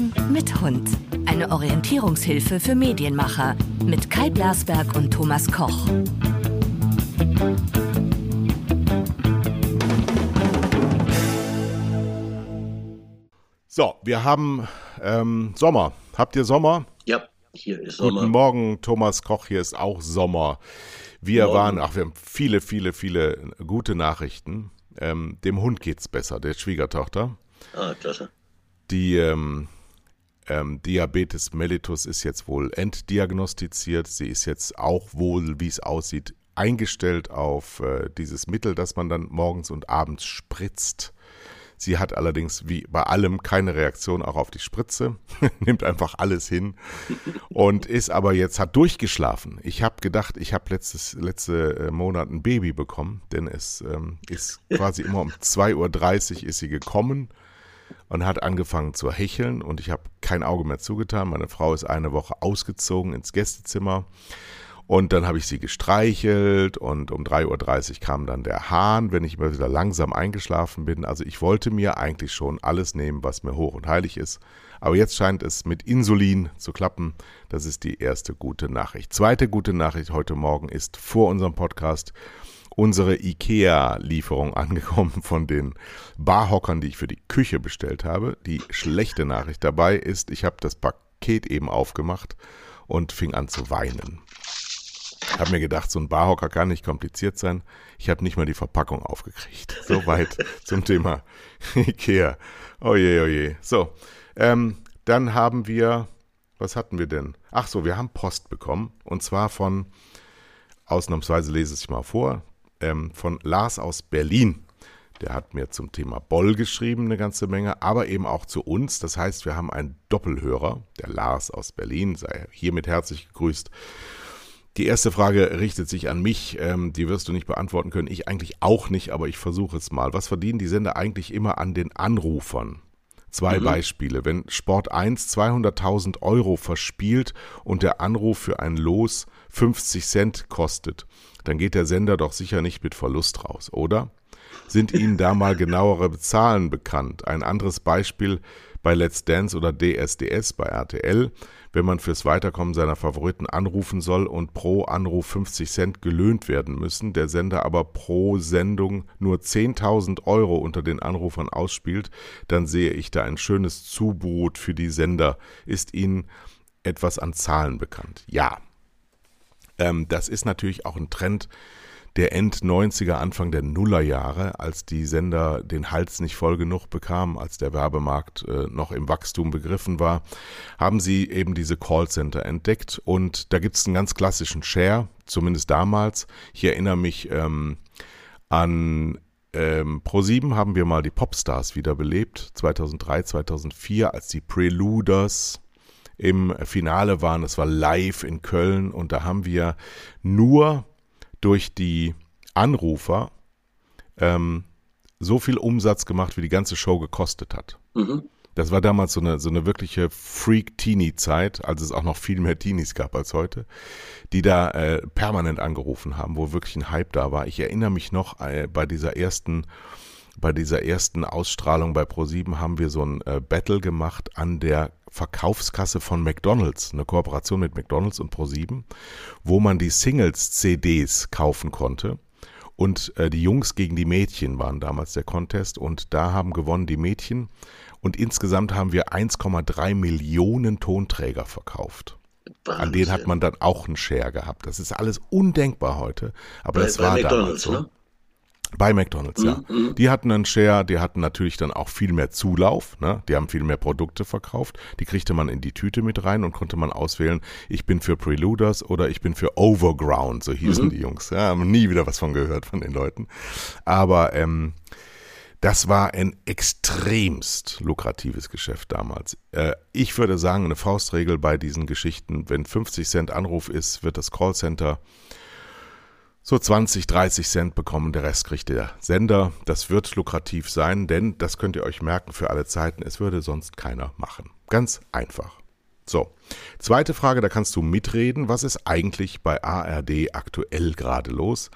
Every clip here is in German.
Hören mit Hund. Eine Orientierungshilfe für Medienmacher mit Kai Blasberg und Thomas Koch. So, wir haben ähm, Sommer. Habt ihr Sommer? Ja, hier ist Sommer. Guten Morgen, Thomas Koch. Hier ist auch Sommer. Wir Morgen. waren, ach, wir haben viele, viele, viele gute Nachrichten. Ähm, dem Hund geht's besser, der Schwiegertochter. Ah, klasse. Die ähm, ähm, Diabetes mellitus ist jetzt wohl entdiagnostiziert. Sie ist jetzt auch wohl, wie es aussieht, eingestellt auf äh, dieses Mittel, das man dann morgens und abends spritzt. Sie hat allerdings wie bei allem keine Reaktion auch auf die Spritze, nimmt einfach alles hin und ist aber jetzt, hat durchgeschlafen. Ich habe gedacht, ich habe letztes letzte äh, Monat ein Baby bekommen, denn es ähm, ist quasi immer um 2.30 Uhr ist sie gekommen und hat angefangen zu hecheln und ich habe kein Auge mehr zugetan. Meine Frau ist eine Woche ausgezogen ins Gästezimmer und dann habe ich sie gestreichelt und um 3.30 Uhr kam dann der Hahn, wenn ich immer wieder langsam eingeschlafen bin. Also ich wollte mir eigentlich schon alles nehmen, was mir hoch und heilig ist. Aber jetzt scheint es mit Insulin zu klappen. Das ist die erste gute Nachricht. Zweite gute Nachricht heute Morgen ist vor unserem Podcast unsere IKEA-Lieferung angekommen von den Barhockern, die ich für die Küche bestellt habe. Die schlechte Nachricht dabei ist, ich habe das Paket eben aufgemacht und fing an zu weinen. Habe mir gedacht, so ein Barhocker kann nicht kompliziert sein. Ich habe nicht mal die Verpackung aufgekriegt. Soweit zum Thema Ikea. Oje, oje. So, ähm, dann haben wir, was hatten wir denn? Ach so, wir haben Post bekommen. Und zwar von, ausnahmsweise lese ich mal vor, ähm, von Lars aus Berlin. Der hat mir zum Thema Boll geschrieben eine ganze Menge, aber eben auch zu uns. Das heißt, wir haben einen Doppelhörer, der Lars aus Berlin, sei hiermit herzlich gegrüßt. Die erste Frage richtet sich an mich, ähm, die wirst du nicht beantworten können, ich eigentlich auch nicht, aber ich versuche es mal. Was verdienen die Sender eigentlich immer an den Anrufern? Zwei Mhm. Beispiele. Wenn Sport 1 200.000 Euro verspielt und der Anruf für ein Los 50 Cent kostet, dann geht der Sender doch sicher nicht mit Verlust raus, oder? Sind Ihnen da mal genauere Zahlen bekannt? Ein anderes Beispiel bei Let's Dance oder DSDS bei RTL. Wenn man fürs Weiterkommen seiner Favoriten anrufen soll und pro Anruf 50 Cent gelöhnt werden müssen, der Sender aber pro Sendung nur 10.000 Euro unter den Anrufern ausspielt, dann sehe ich da ein schönes Zubrot für die Sender. Ist Ihnen etwas an Zahlen bekannt? Ja. Ähm, das ist natürlich auch ein Trend der End-90er, Anfang der Nullerjahre, als die Sender den Hals nicht voll genug bekamen, als der Werbemarkt äh, noch im Wachstum begriffen war, haben sie eben diese Callcenter entdeckt und da gibt es einen ganz klassischen Share, zumindest damals. Ich erinnere mich ähm, an ähm, Pro7 haben wir mal die Popstars wiederbelebt, 2003, 2004, als die Preluders im Finale waren. Es war live in Köln und da haben wir nur durch die Anrufer ähm, so viel Umsatz gemacht, wie die ganze Show gekostet hat. Mhm. Das war damals so eine, so eine wirkliche Freak-Teenie-Zeit, als es auch noch viel mehr Teenies gab als heute, die da äh, permanent angerufen haben, wo wirklich ein Hype da war. Ich erinnere mich noch, äh, bei dieser ersten bei dieser ersten Ausstrahlung bei Pro7 haben wir so ein äh, Battle gemacht an der Verkaufskasse von McDonald's, eine Kooperation mit McDonald's und Pro7, wo man die Singles-CDs kaufen konnte. Und äh, die Jungs gegen die Mädchen waren damals der Contest und da haben gewonnen die Mädchen. Und insgesamt haben wir 1,3 Millionen Tonträger verkauft. An denen hat Wahnsinn. man dann auch einen Share gehabt. Das ist alles undenkbar heute, aber bei, das bei war damals McDonalds, so. ne? Bei McDonalds, ja. Mhm, Die hatten einen Share, die hatten natürlich dann auch viel mehr Zulauf, ne? Die haben viel mehr Produkte verkauft. Die kriegte man in die Tüte mit rein und konnte man auswählen, ich bin für Preluders oder ich bin für Overground, so hießen Mhm. die Jungs. Ja, haben nie wieder was von gehört von den Leuten. Aber ähm, das war ein extremst lukratives Geschäft damals. Äh, ich würde sagen, eine Faustregel bei diesen Geschichten, wenn 50 Cent Anruf ist, wird das Callcenter so 20, 30 Cent bekommen, der Rest kriegt der Sender. Das wird lukrativ sein, denn das könnt ihr euch merken für alle Zeiten, es würde sonst keiner machen. Ganz einfach. So, zweite Frage, da kannst du mitreden. Was ist eigentlich bei ARD aktuell gerade los?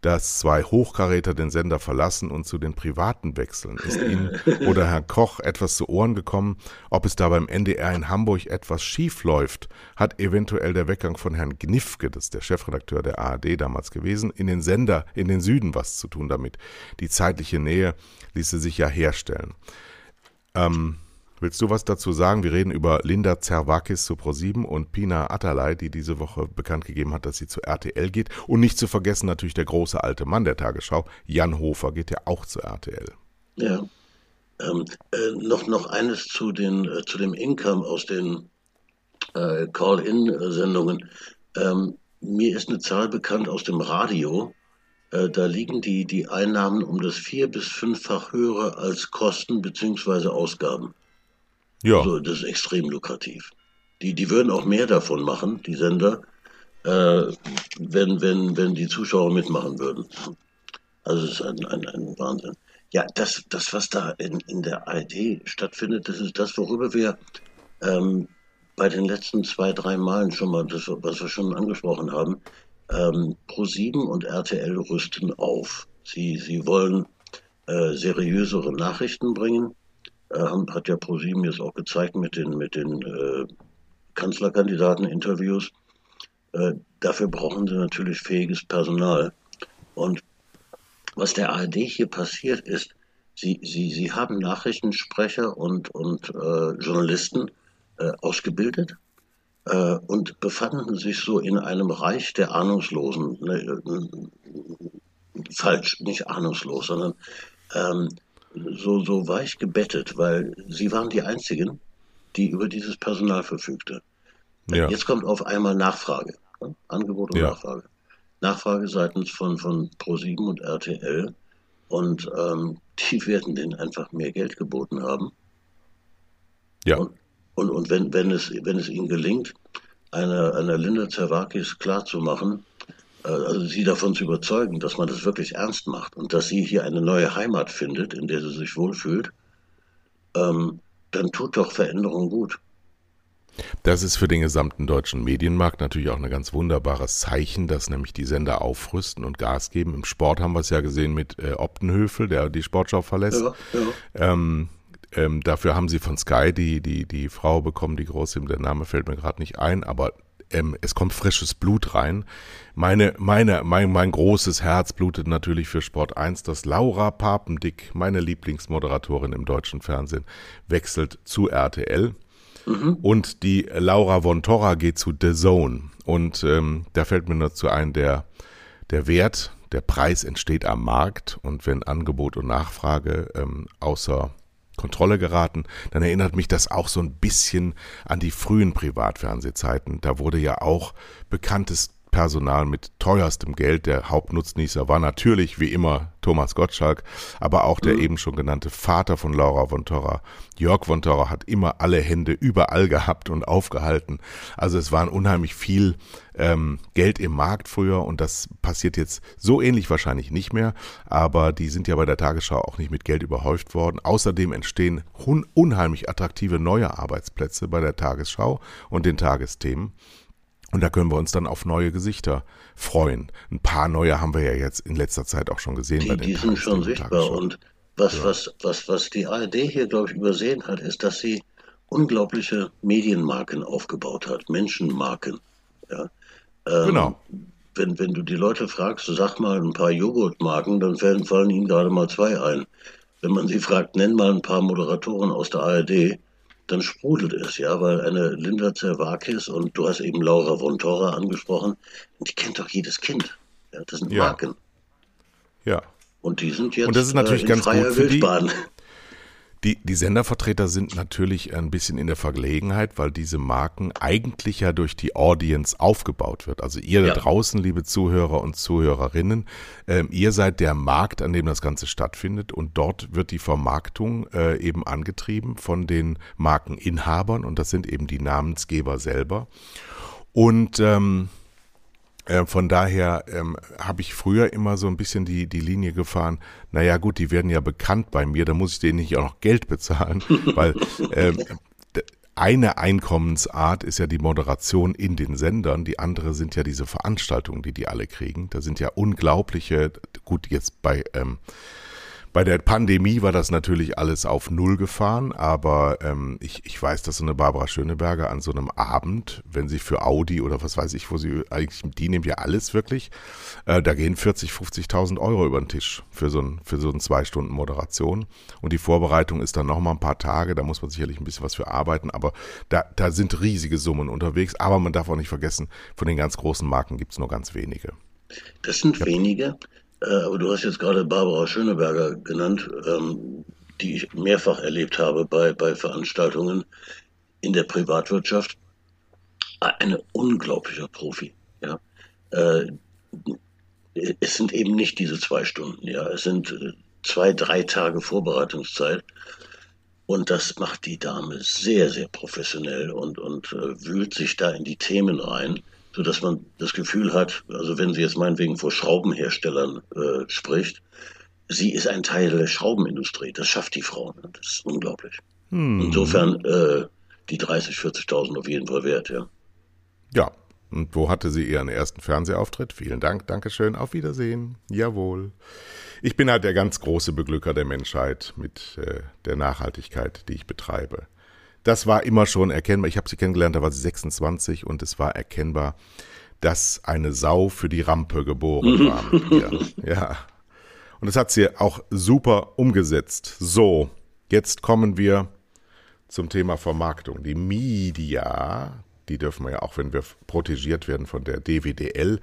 Dass zwei Hochkaräter den Sender verlassen und zu den Privaten wechseln. Ist Ihnen oder Herr Koch etwas zu Ohren gekommen, ob es da beim NDR in Hamburg etwas schief läuft? Hat eventuell der Weggang von Herrn Gnifke, das ist der Chefredakteur der ARD damals gewesen, in den Sender in den Süden was zu tun damit? Die zeitliche Nähe ließe sich ja herstellen. Ähm, Willst du was dazu sagen? Wir reden über Linda Zerwakis zu Pro7 und Pina Atalay, die diese Woche bekannt gegeben hat, dass sie zu RTL geht. Und nicht zu vergessen natürlich der große alte Mann der Tagesschau, Jan Hofer, geht ja auch zu RTL. Ja. Ähm, äh, noch, noch eines zu, den, äh, zu dem Income aus den äh, Call-In-Sendungen. Ähm, mir ist eine Zahl bekannt aus dem Radio. Äh, da liegen die, die Einnahmen um das vier- bis fünffach höher als Kosten bzw. Ausgaben. Ja. Also das ist extrem lukrativ. Die, die würden auch mehr davon machen, die Sender, äh, wenn, wenn, wenn die Zuschauer mitmachen würden. Also es ist ein, ein, ein Wahnsinn. Ja, das, das, was da in, in der ARD stattfindet, das ist das, worüber wir ähm, bei den letzten zwei, drei Malen schon mal, das, was wir schon angesprochen haben, ähm, Pro7 und RTL rüsten auf. Sie, sie wollen äh, seriösere Nachrichten bringen hat ja ProSieben jetzt auch gezeigt mit den, mit den äh, Kanzlerkandidaten-Interviews. Äh, dafür brauchen sie natürlich fähiges Personal. Und was der ARD hier passiert ist, sie, sie, sie haben Nachrichtensprecher und, und äh, Journalisten äh, ausgebildet äh, und befanden sich so in einem Reich der Ahnungslosen. Ne, falsch, nicht ahnungslos, sondern ähm, so, so weich gebettet, weil sie waren die Einzigen, die über dieses Personal verfügte. Ja. Jetzt kommt auf einmal Nachfrage. Ne? Angebot und ja. Nachfrage. Nachfrage seitens von, von Pro7 und RTL. Und ähm, die werden denen einfach mehr Geld geboten haben. Ja. Und, und, und wenn, wenn, es, wenn es ihnen gelingt, einer, einer Linda Zerwakis klarzumachen, also sie davon zu überzeugen, dass man das wirklich ernst macht und dass sie hier eine neue Heimat findet, in der sie sich wohlfühlt, ähm, dann tut doch Veränderung gut. Das ist für den gesamten deutschen Medienmarkt natürlich auch ein ganz wunderbares Zeichen, dass nämlich die Sender aufrüsten und Gas geben. Im Sport haben wir es ja gesehen mit äh, Optenhöfel, der die Sportschau verlässt. Ja, ja. Ähm, ähm, dafür haben sie von Sky die, die, die Frau bekommen, die große, der Name fällt mir gerade nicht ein, aber ähm, es kommt frisches Blut rein. Meine, meine, mein, mein großes Herz blutet natürlich für Sport 1, dass Laura Papendick, meine Lieblingsmoderatorin im deutschen Fernsehen, wechselt zu RTL. Mhm. Und die Laura von Torra geht zu The Zone. Und ähm, da fällt mir dazu ein, der, der Wert, der Preis entsteht am Markt. Und wenn Angebot und Nachfrage ähm, außer Kontrolle geraten, dann erinnert mich das auch so ein bisschen an die frühen Privatfernsehzeiten. Da wurde ja auch bekanntes Personal mit teuerstem Geld. Der Hauptnutznießer war natürlich wie immer Thomas Gottschalk, aber auch der mhm. eben schon genannte Vater von Laura von Torra. Jörg von Torra hat immer alle Hände überall gehabt und aufgehalten. Also es waren unheimlich viel ähm, Geld im Markt früher und das passiert jetzt so ähnlich wahrscheinlich nicht mehr, aber die sind ja bei der Tagesschau auch nicht mit Geld überhäuft worden. Außerdem entstehen un unheimlich attraktive neue Arbeitsplätze bei der Tagesschau und den Tagesthemen. Und da können wir uns dann auf neue Gesichter freuen. Ein paar neue haben wir ja jetzt in letzter Zeit auch schon gesehen. Die, bei den die sind schon sichtbar. Und was, ja. was, was, was die ARD hier, glaube ich, übersehen hat, ist, dass sie unglaubliche Medienmarken aufgebaut hat, Menschenmarken. Ja. Ähm, genau. Wenn, wenn du die Leute fragst, sag mal ein paar Joghurtmarken, dann fallen, fallen ihnen gerade mal zwei ein. Wenn man sie fragt, nenn mal ein paar Moderatoren aus der ARD, dann sprudelt es, ja, weil eine Linda Zerwakis und du hast eben Laura von Torra angesprochen, die kennt doch jedes Kind. Ja, das sind. Marken. Ja. Und die sind jetzt und das ist natürlich äh, ganz gut für Wildbahn. Die, die, die Sendervertreter sind natürlich ein bisschen in der Verlegenheit, weil diese Marken eigentlich ja durch die Audience aufgebaut wird. Also ihr ja. da draußen, liebe Zuhörer und Zuhörerinnen, äh, ihr seid der Markt, an dem das Ganze stattfindet und dort wird die Vermarktung äh, eben angetrieben von den Markeninhabern und das sind eben die Namensgeber selber. Und ähm, äh, von daher ähm, habe ich früher immer so ein bisschen die, die Linie gefahren, naja gut, die werden ja bekannt bei mir, da muss ich denen nicht auch noch Geld bezahlen, weil ähm, eine Einkommensart ist ja die Moderation in den Sendern, die andere sind ja diese Veranstaltungen, die die alle kriegen. Da sind ja unglaubliche, gut, jetzt bei ähm, bei der Pandemie war das natürlich alles auf Null gefahren, aber ähm, ich, ich weiß, dass so eine Barbara Schöneberger an so einem Abend, wenn sie für Audi oder was weiß ich, wo sie eigentlich, die nimmt ja alles wirklich, äh, da gehen 40, 50.000 Euro über den Tisch für so ein, für so ein zwei Stunden Moderation. Und die Vorbereitung ist dann nochmal ein paar Tage, da muss man sicherlich ein bisschen was für arbeiten, aber da, da sind riesige Summen unterwegs. Aber man darf auch nicht vergessen, von den ganz großen Marken gibt es nur ganz wenige. Das sind ja. wenige. Äh, du hast jetzt gerade Barbara Schöneberger genannt, ähm, die ich mehrfach erlebt habe bei, bei Veranstaltungen in der Privatwirtschaft. Eine unglaublicher Profi. Ja. Äh, es sind eben nicht diese zwei Stunden, ja. Es sind äh, zwei, drei Tage Vorbereitungszeit. Und das macht die Dame sehr, sehr professionell und, und äh, wühlt sich da in die Themen rein so dass man das Gefühl hat, also wenn sie jetzt meinetwegen vor Schraubenherstellern äh, spricht, sie ist ein Teil der Schraubenindustrie. Das schafft die Frau. Ne? Das ist unglaublich. Hm. Insofern äh, die 30, 40.000 auf jeden Fall wert, ja. Ja. Und wo hatte sie ihren ersten Fernsehauftritt? Vielen Dank, Dankeschön, auf Wiedersehen. Jawohl. Ich bin halt der ganz große Beglücker der Menschheit mit äh, der Nachhaltigkeit, die ich betreibe das war immer schon erkennbar. Ich habe sie kennengelernt, da war sie 26 und es war erkennbar, dass eine Sau für die Rampe geboren war mit ihr. Ja. Und das hat sie auch super umgesetzt. So, jetzt kommen wir zum Thema Vermarktung. Die Media, die dürfen wir ja auch, wenn wir protegiert werden von der DWDL,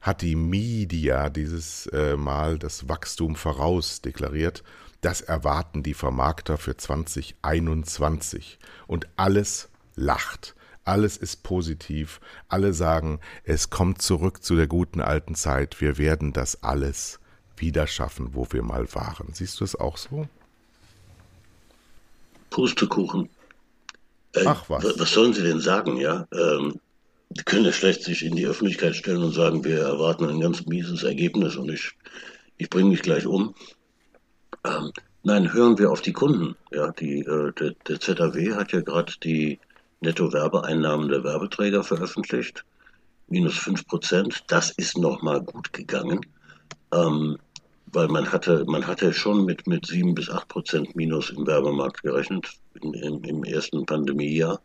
hat die Media dieses äh, Mal das Wachstum vorausdeklariert. Das erwarten die Vermarkter für 2021. Und alles lacht. Alles ist positiv. Alle sagen, es kommt zurück zu der guten alten Zeit. Wir werden das alles wieder schaffen, wo wir mal waren. Siehst du es auch so? Pustekuchen. Äh, Ach was. Was sollen sie denn sagen, ja? Ähm, die können ja schlecht sich in die Öffentlichkeit stellen und sagen, wir erwarten ein ganz mieses Ergebnis und ich, ich bringe mich gleich um. Ähm, nein, hören wir auf die Kunden. Ja, die, äh, der, der ZAW hat ja gerade die Netto-Werbeeinnahmen der Werbeträger veröffentlicht. Minus 5 Prozent. Das ist nochmal gut gegangen. Ähm, weil man hatte, man hatte schon mit, mit 7 bis 8 Prozent Minus im Werbemarkt gerechnet in, in, im ersten Pandemiejahr.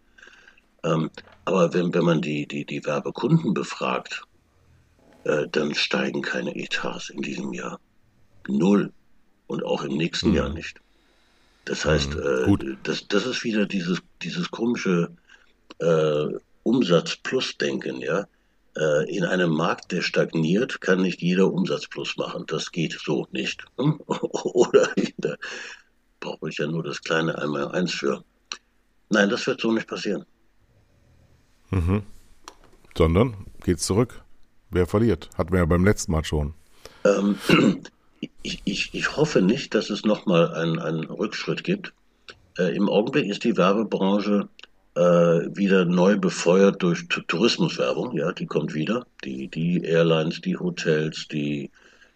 Ähm, aber wenn, wenn man die, die, die Werbekunden befragt, äh, dann steigen keine Etats in diesem Jahr. Null und auch im nächsten mhm. Jahr nicht. Das heißt, mhm. äh, das, das ist wieder dieses, dieses komische äh, Umsatz-Plus-Denken, ja. Äh, in einem Markt, der stagniert, kann nicht jeder Umsatz plus machen. Das geht so nicht. Hm? Oder da brauche ich ja nur das kleine einmal eins für. Nein, das wird so nicht passieren. Mhm. Sondern geht's zurück. Wer verliert? Hatten wir ja beim letzten Mal schon. Ähm, ich, ich, ich hoffe nicht, dass es nochmal einen, einen Rückschritt gibt. Äh, Im Augenblick ist die Werbebranche äh, wieder neu befeuert durch T Tourismuswerbung. Ja, die kommt wieder. Die, die Airlines, die Hotels, die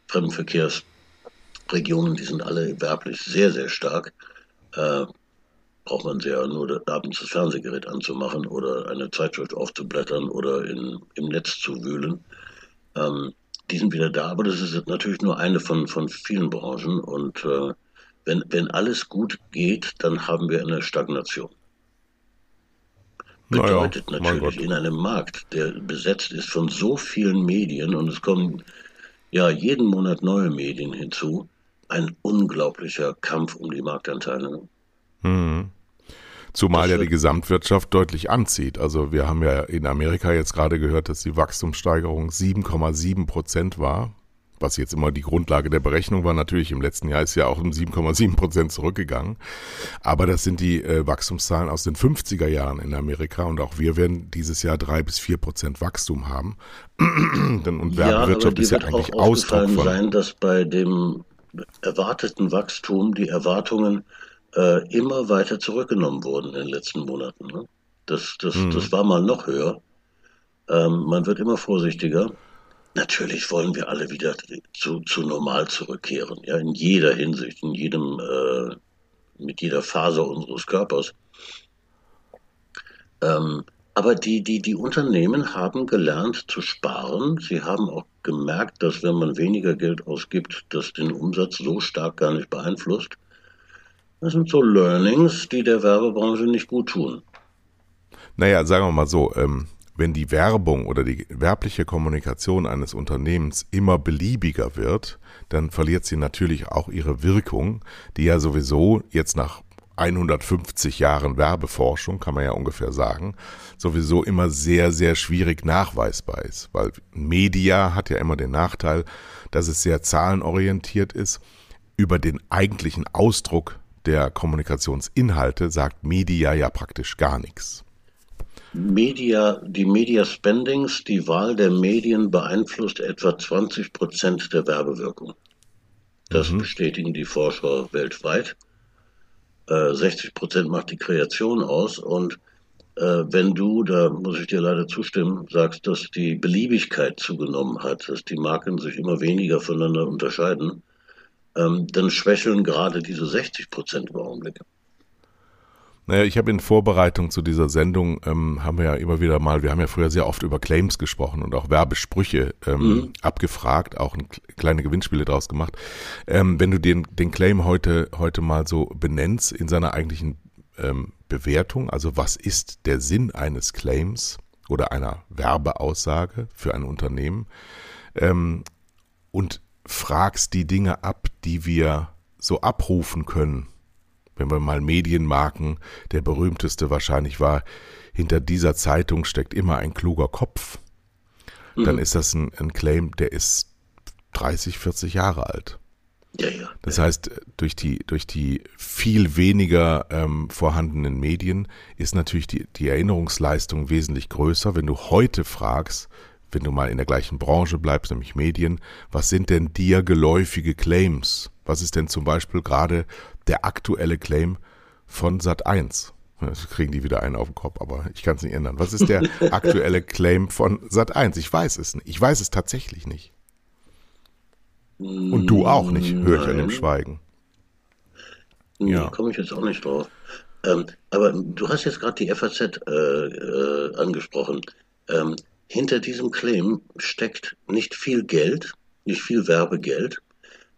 Fremdenverkehrsregionen, die sind alle werblich sehr, sehr stark. Äh, braucht man sehr nur abends das Fernsehgerät anzumachen oder eine Zeitschrift aufzublättern oder in, im Netz zu wühlen. Ähm, die sind wieder da, aber das ist natürlich nur eine von, von vielen Branchen. Und äh, wenn, wenn alles gut geht, dann haben wir eine Stagnation. Bedeutet naja, natürlich in einem Markt, der besetzt ist von so vielen Medien und es kommen ja jeden Monat neue Medien hinzu, ein unglaublicher Kampf um die Marktanteile. Hm. Zumal ja die Gesamtwirtschaft deutlich anzieht. Also wir haben ja in Amerika jetzt gerade gehört, dass die Wachstumssteigerung 7,7 Prozent war. Was jetzt immer die Grundlage der Berechnung war, natürlich im letzten Jahr ist ja auch um 7,7 Prozent zurückgegangen. Aber das sind die äh, Wachstumszahlen aus den 50er Jahren in Amerika und auch wir werden dieses Jahr drei bis vier Prozent Wachstum haben. und Werbewirtschaft ja, ist ja eigentlich Ausdruck von. sein, dass bei dem erwarteten Wachstum die Erwartungen äh, immer weiter zurückgenommen wurden in den letzten Monaten. Ne? Das, das, mhm. das war mal noch höher. Ähm, man wird immer vorsichtiger. Natürlich wollen wir alle wieder zu, zu normal zurückkehren, ja, in jeder Hinsicht, in jedem, äh, mit jeder Faser unseres Körpers. Ähm, aber die, die, die Unternehmen haben gelernt zu sparen. Sie haben auch gemerkt, dass wenn man weniger Geld ausgibt, das den Umsatz so stark gar nicht beeinflusst. Das sind so Learnings, die der Werbebranche nicht gut tun. Naja, sagen wir mal so, ähm, wenn die Werbung oder die werbliche Kommunikation eines Unternehmens immer beliebiger wird, dann verliert sie natürlich auch ihre Wirkung, die ja sowieso jetzt nach 150 Jahren Werbeforschung, kann man ja ungefähr sagen, sowieso immer sehr, sehr schwierig nachweisbar ist. Weil Media hat ja immer den Nachteil, dass es sehr zahlenorientiert ist. Über den eigentlichen Ausdruck der Kommunikationsinhalte sagt Media ja praktisch gar nichts. Media, die Media Spendings, die Wahl der Medien beeinflusst etwa 20 Prozent der Werbewirkung. Das mhm. bestätigen die Forscher weltweit. Äh, 60 Prozent macht die Kreation aus und äh, wenn du, da muss ich dir leider zustimmen, sagst, dass die Beliebigkeit zugenommen hat, dass die Marken sich immer weniger voneinander unterscheiden, ähm, dann schwächeln gerade diese 60 Prozent im Augenblick. Naja, ich habe in Vorbereitung zu dieser Sendung, ähm, haben wir ja immer wieder mal, wir haben ja früher sehr oft über Claims gesprochen und auch Werbesprüche ähm, mhm. abgefragt, auch ein, kleine Gewinnspiele draus gemacht. Ähm, wenn du den, den Claim heute, heute mal so benennst in seiner eigentlichen ähm, Bewertung, also was ist der Sinn eines Claims oder einer Werbeaussage für ein Unternehmen ähm, und fragst die Dinge ab, die wir so abrufen können wenn wir mal Medienmarken, der berühmteste wahrscheinlich war, hinter dieser Zeitung steckt immer ein kluger Kopf, mhm. dann ist das ein, ein, Claim, der ist 30, 40 Jahre alt. Ja, ja. Das heißt, durch die, durch die viel weniger ähm, vorhandenen Medien ist natürlich die, die Erinnerungsleistung wesentlich größer. Wenn du heute fragst, wenn du mal in der gleichen Branche bleibst, nämlich Medien, was sind denn dir geläufige Claims? Was ist denn zum Beispiel gerade der aktuelle Claim von Sat 1. Jetzt kriegen die wieder einen auf den Kopf, aber ich kann es nicht ändern. Was ist der aktuelle Claim von Sat 1? Ich weiß es nicht. Ich weiß es tatsächlich nicht. Und du auch nicht, höre ich an dem Schweigen. Nee, ja. komme ich jetzt auch nicht drauf. Ähm, aber du hast jetzt gerade die FAZ äh, äh, angesprochen. Ähm, hinter diesem Claim steckt nicht viel Geld, nicht viel Werbegeld,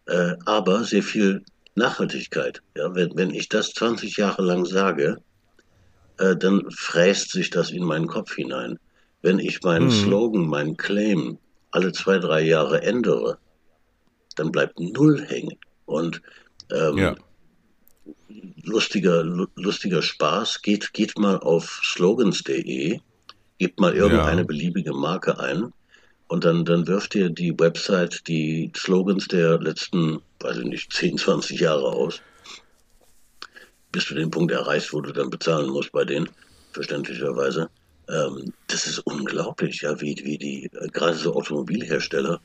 äh, aber sehr viel Nachhaltigkeit. Ja, wenn, wenn ich das 20 Jahre lang sage, äh, dann fräst sich das in meinen Kopf hinein. Wenn ich meinen mhm. Slogan, meinen Claim alle zwei, drei Jahre ändere, dann bleibt null hängen. Und ähm, ja. lustiger, lustiger Spaß, geht, geht mal auf slogans.de, gebt mal irgendeine ja. beliebige Marke ein und dann, dann wirft ihr die Website die Slogans der letzten, weiß ich nicht, 10, 20 Jahre aus, bis du den Punkt erreichst, wo du dann bezahlen musst bei denen, verständlicherweise. Ähm, das ist unglaublich, ja, wie, wie die, äh, gerade so Automobilhersteller,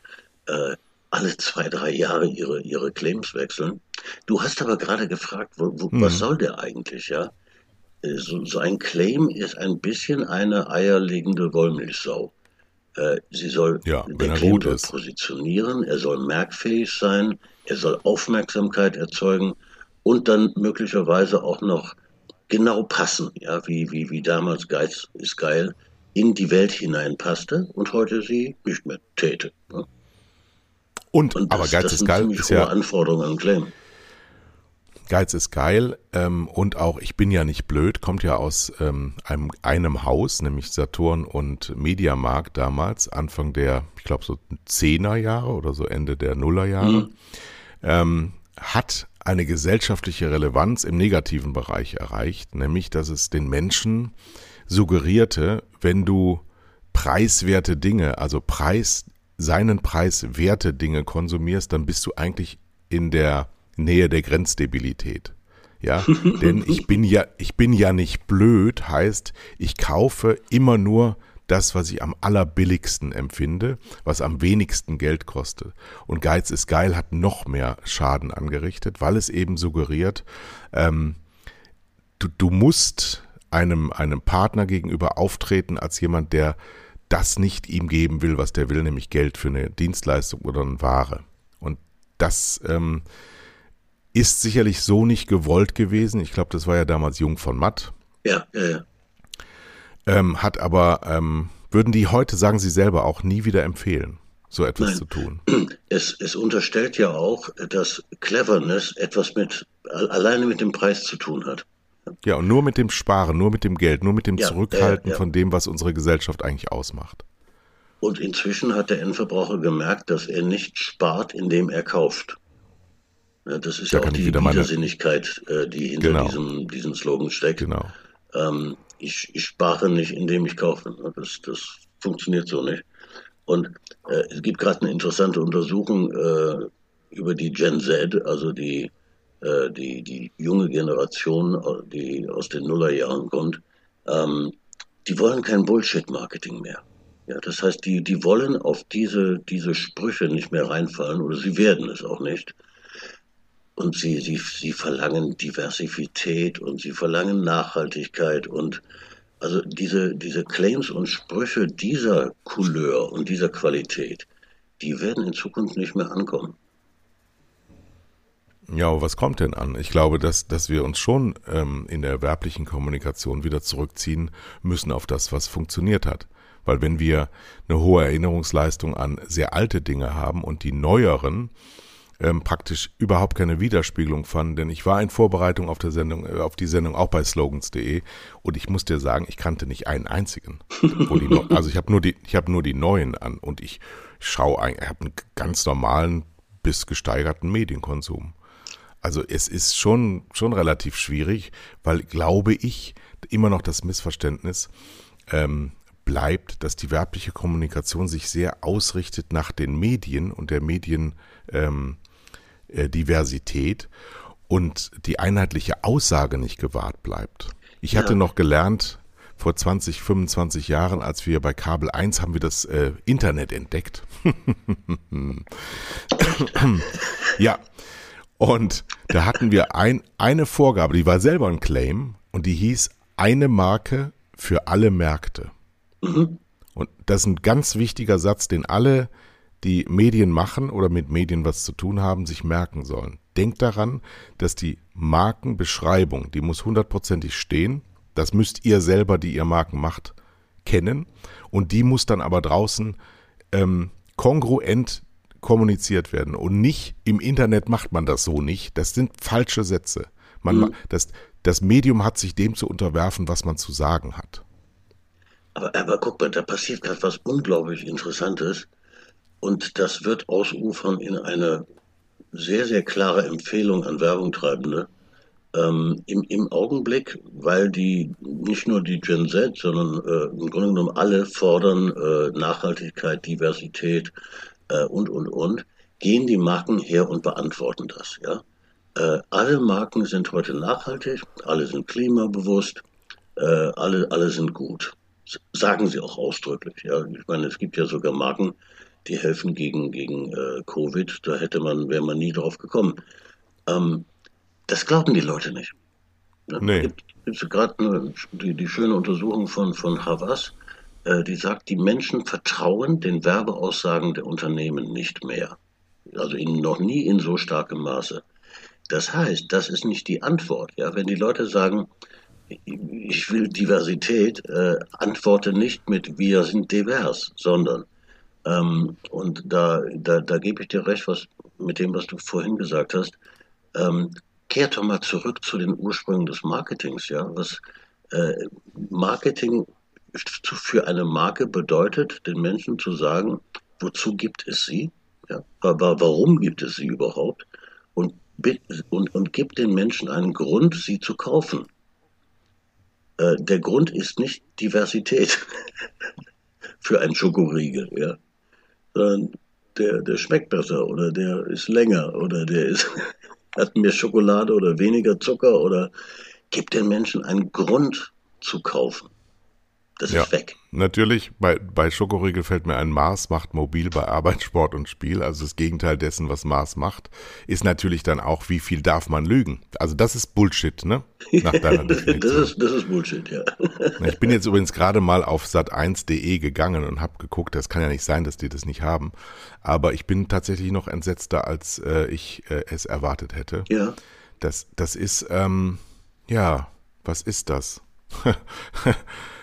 äh, alle zwei, drei Jahre ihre, ihre Claims wechseln. Du hast aber gerade gefragt, wo, wo, mhm. was soll der eigentlich, ja? So, so ein Claim ist ein bisschen eine eierlegende Wollmilchsau. Äh, sie soll ja, der Claim soll positionieren, er soll merkfähig sein, er soll Aufmerksamkeit erzeugen und dann möglicherweise auch noch genau passen, ja, wie, wie, wie damals Geiz ist geil in die Welt hineinpasste und heute sie nicht mehr täte. Ne? Und, und das, aber Geiz ist geil ist ja Anforderung an Claim. Geiz ist geil ähm, und auch Ich bin ja nicht blöd kommt ja aus ähm, einem, einem Haus, nämlich Saturn und Mediamarkt damals, Anfang der, ich glaube so Zehner Jahre oder so Ende der Nullerjahre, mhm. ähm, hat eine gesellschaftliche Relevanz im negativen Bereich erreicht, nämlich dass es den Menschen suggerierte, wenn du preiswerte Dinge, also Preis, seinen Preis werte Dinge konsumierst, dann bist du eigentlich in der Nähe der Grenzdebilität. Ja, denn ich bin ja, ich bin ja nicht blöd, heißt, ich kaufe immer nur das, was ich am allerbilligsten empfinde, was am wenigsten Geld kostet. Und Geiz ist geil hat noch mehr Schaden angerichtet, weil es eben suggeriert, ähm, du, du musst einem, einem Partner gegenüber auftreten als jemand, der das nicht ihm geben will, was der will, nämlich Geld für eine Dienstleistung oder eine Ware. Und das ähm, ist sicherlich so nicht gewollt gewesen. Ich glaube, das war ja damals Jung von Matt. Ja, ja, ja. ähm, hat aber, ähm, würden die heute, sagen Sie selber, auch nie wieder empfehlen, so etwas Nein. zu tun. Es, es unterstellt ja auch, dass Cleverness etwas mit, alleine mit dem Preis zu tun hat. Ja, und nur mit dem Sparen, nur mit dem Geld, nur mit dem ja, Zurückhalten ja, ja. von dem, was unsere Gesellschaft eigentlich ausmacht. Und inzwischen hat der Endverbraucher gemerkt, dass er nicht spart, indem er kauft. Ja, das ist da ja auch die Widersinnigkeit, meine... Äh, die hinter genau. diesem, diesem Slogan steckt. Genau. Ähm, ich, ich, spare nicht, indem ich kaufe. Das, das funktioniert so nicht. Und äh, es gibt gerade eine interessante Untersuchung äh, über die Gen Z, also die, äh, die, die junge Generation, die aus den Nullerjahren kommt. Ähm, die wollen kein Bullshit-Marketing mehr. Ja, das heißt, die, die wollen auf diese, diese Sprüche nicht mehr reinfallen oder sie werden es auch nicht. Und sie, sie, sie verlangen Diversität und sie verlangen Nachhaltigkeit und also diese, diese Claims und Sprüche dieser Couleur und dieser Qualität, die werden in Zukunft nicht mehr ankommen. Ja, aber was kommt denn an? Ich glaube, dass, dass wir uns schon ähm, in der werblichen Kommunikation wieder zurückziehen müssen auf das, was funktioniert hat. Weil wenn wir eine hohe Erinnerungsleistung an sehr alte Dinge haben und die neueren, ähm, praktisch überhaupt keine Widerspiegelung fanden, denn ich war in Vorbereitung auf der Sendung, äh, auf die Sendung auch bei slogans.de und ich muss dir sagen, ich kannte nicht einen einzigen. die, also ich habe nur die, ich habe nur die neuen an und ich schaue, ich habe einen ganz normalen bis gesteigerten Medienkonsum. Also es ist schon schon relativ schwierig, weil glaube ich immer noch das Missverständnis ähm, bleibt, dass die werbliche Kommunikation sich sehr ausrichtet nach den Medien und der Medien ähm, äh, Diversität und die einheitliche Aussage nicht gewahrt bleibt. Ich ja. hatte noch gelernt, vor 20, 25 Jahren, als wir bei Kabel 1 haben wir das äh, Internet entdeckt. ja. Und da hatten wir ein, eine Vorgabe, die war selber ein Claim und die hieß eine Marke für alle Märkte. Mhm. Und das ist ein ganz wichtiger Satz, den alle die Medien machen oder mit Medien was zu tun haben, sich merken sollen. Denkt daran, dass die Markenbeschreibung, die muss hundertprozentig stehen. Das müsst ihr selber, die ihr Marken macht, kennen. Und die muss dann aber draußen ähm, kongruent kommuniziert werden. Und nicht im Internet macht man das so nicht. Das sind falsche Sätze. Man, mhm. das, das Medium hat sich dem zu unterwerfen, was man zu sagen hat. Aber, aber guck mal, da passiert gerade was unglaublich Interessantes. Und das wird ausufern in eine sehr, sehr klare Empfehlung an Werbungtreibende. Ähm, im, Im Augenblick, weil die nicht nur die Gen Z, sondern äh, im Grunde genommen alle fordern äh, Nachhaltigkeit, Diversität äh, und, und, und, gehen die Marken her und beantworten das. Ja? Äh, alle Marken sind heute nachhaltig, alle sind klimabewusst, äh, alle, alle sind gut. Sagen sie auch ausdrücklich. Ja? Ich meine, es gibt ja sogar Marken, die helfen gegen, gegen äh, Covid. Da hätte man, wäre man nie drauf gekommen. Ähm, das glauben die Leute nicht. Ne? Nee. Gibt, gibt gerade die, die schöne Untersuchung von, von Havas, äh, die sagt, die Menschen vertrauen den Werbeaussagen der Unternehmen nicht mehr. Also in, noch nie in so starkem Maße. Das heißt, das ist nicht die Antwort. Ja? Wenn die Leute sagen, ich will Diversität, äh, antworte nicht mit wir sind divers, sondern ähm, und da, da, da gebe ich dir recht, was mit dem, was du vorhin gesagt hast. Ähm, kehrt doch mal zurück zu den Ursprüngen des Marketings, ja. Was äh, Marketing für eine Marke bedeutet, den Menschen zu sagen, wozu gibt es sie? Ja? Aber warum gibt es sie überhaupt? Und, und, und gibt den Menschen einen Grund, sie zu kaufen. Äh, der Grund ist nicht Diversität für ein Schokoriegel, ja sondern der, der schmeckt besser oder der ist länger oder der ist, hat mehr Schokolade oder weniger Zucker oder gibt den Menschen einen Grund zu kaufen. Das ja, ist weg. Natürlich, bei, bei Schokoriegel fällt mir ein, Mars macht mobil bei Arbeit, Sport und Spiel. Also das Gegenteil dessen, was Mars macht, ist natürlich dann auch, wie viel darf man lügen. Also das ist Bullshit, ne? Nach deiner Definition. das, ist, das ist Bullshit, ja. Ich bin jetzt übrigens gerade mal auf sat1.de gegangen und habe geguckt, das kann ja nicht sein, dass die das nicht haben. Aber ich bin tatsächlich noch entsetzter, als äh, ich äh, es erwartet hätte. Ja. Das, das ist, ähm, ja, was ist das?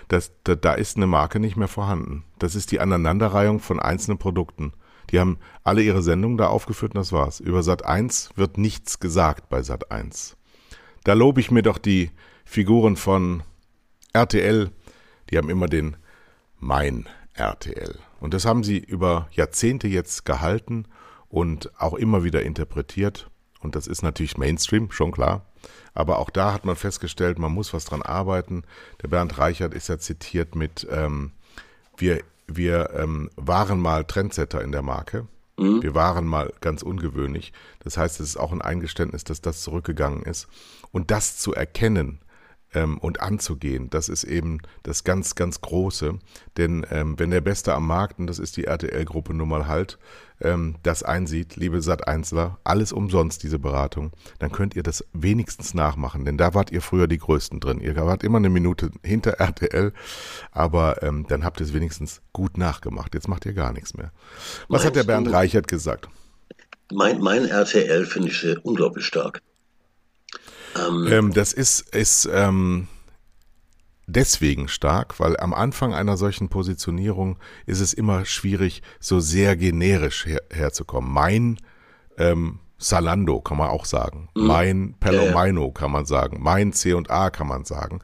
Das, da, da ist eine Marke nicht mehr vorhanden. Das ist die Aneinanderreihung von einzelnen Produkten. Die haben alle ihre Sendungen da aufgeführt und das war's. Über Sat 1 wird nichts gesagt bei Sat 1. Da lobe ich mir doch die Figuren von RTL, die haben immer den Mein RTL. Und das haben sie über Jahrzehnte jetzt gehalten und auch immer wieder interpretiert. Und das ist natürlich Mainstream, schon klar. Aber auch da hat man festgestellt, man muss was dran arbeiten. Der Bernd Reichert ist ja zitiert mit, ähm, wir, wir ähm, waren mal Trendsetter in der Marke. Mhm. Wir waren mal ganz ungewöhnlich. Das heißt, es ist auch ein Eingeständnis, dass das zurückgegangen ist. Und das zu erkennen, ähm, und anzugehen. Das ist eben das ganz, ganz Große. Denn ähm, wenn der Beste am Markt, und das ist die RTL-Gruppe nun mal halt, ähm, das einsieht, liebe Sat1ler, alles umsonst, diese Beratung, dann könnt ihr das wenigstens nachmachen. Denn da wart ihr früher die Größten drin. Ihr wart immer eine Minute hinter RTL, aber ähm, dann habt ihr es wenigstens gut nachgemacht. Jetzt macht ihr gar nichts mehr. Was Meinst hat der Bernd du, Reichert gesagt? Mein, mein RTL finde ich sehr unglaublich stark. Ähm, ähm, das ist, ist ähm, deswegen stark, weil am Anfang einer solchen Positionierung ist es immer schwierig, so sehr generisch her herzukommen. Mein ähm, Salando kann man auch sagen. Mhm. Mein Pelomino ja, kann man sagen. Mein C&A kann man sagen.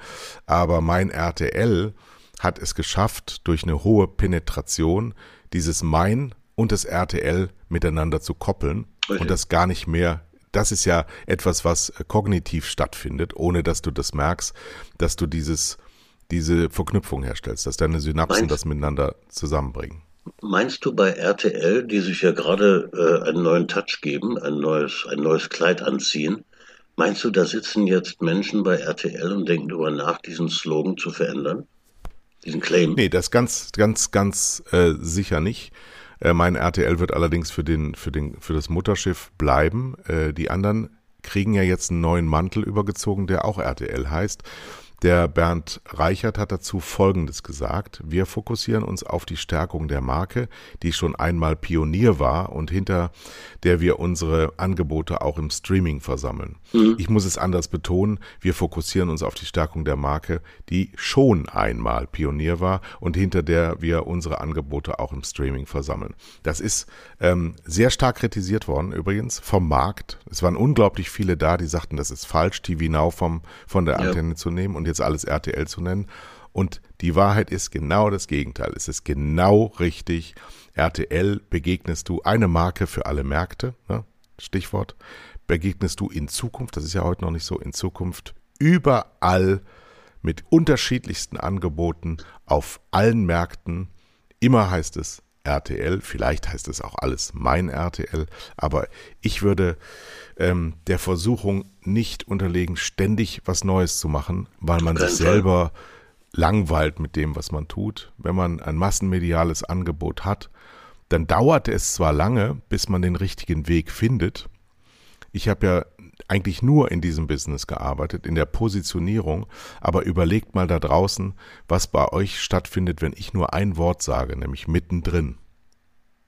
Aber mein RTL hat es geschafft, durch eine hohe Penetration dieses Mein und das RTL miteinander zu koppeln Richtig. und das gar nicht mehr das ist ja etwas, was äh, kognitiv stattfindet, ohne dass du das merkst, dass du dieses, diese Verknüpfung herstellst, dass deine Synapsen meinst, das miteinander zusammenbringen. Meinst du bei RTL, die sich ja gerade äh, einen neuen Touch geben, ein neues, ein neues Kleid anziehen, meinst du, da sitzen jetzt Menschen bei RTL und denken darüber nach, diesen Slogan zu verändern? Diesen Claim? Nee, das ganz, ganz, ganz äh, sicher nicht. Äh, mein RTL wird allerdings für, den, für, den, für das Mutterschiff bleiben. Äh, die anderen kriegen ja jetzt einen neuen Mantel übergezogen, der auch RTL heißt. Der Bernd Reichert hat dazu Folgendes gesagt. Wir fokussieren uns auf die Stärkung der Marke, die schon einmal Pionier war und hinter der wir unsere Angebote auch im Streaming versammeln. Mhm. Ich muss es anders betonen. Wir fokussieren uns auf die Stärkung der Marke, die schon einmal Pionier war und hinter der wir unsere Angebote auch im Streaming versammeln. Das ist ähm, sehr stark kritisiert worden übrigens vom Markt. Es waren unglaublich viele da, die sagten, das ist falsch, TV Now vom, von der Antenne ja. zu nehmen und jetzt alles RTL zu nennen. Und die Wahrheit ist genau das Gegenteil. Es ist genau richtig. RTL begegnest du eine Marke für alle Märkte, ne? Stichwort. Begegnest du in Zukunft, das ist ja heute noch nicht so, in Zukunft überall mit unterschiedlichsten Angeboten auf allen Märkten. Immer heißt es RTL, vielleicht heißt es auch alles mein RTL, aber ich würde ähm, der Versuchung nicht unterlegen, ständig was Neues zu machen, weil man sich selber langweilt mit dem, was man tut. Wenn man ein massenmediales Angebot hat, dann dauert es zwar lange, bis man den richtigen Weg findet. Ich habe ja eigentlich nur in diesem Business gearbeitet, in der Positionierung, aber überlegt mal da draußen, was bei euch stattfindet, wenn ich nur ein Wort sage, nämlich mittendrin.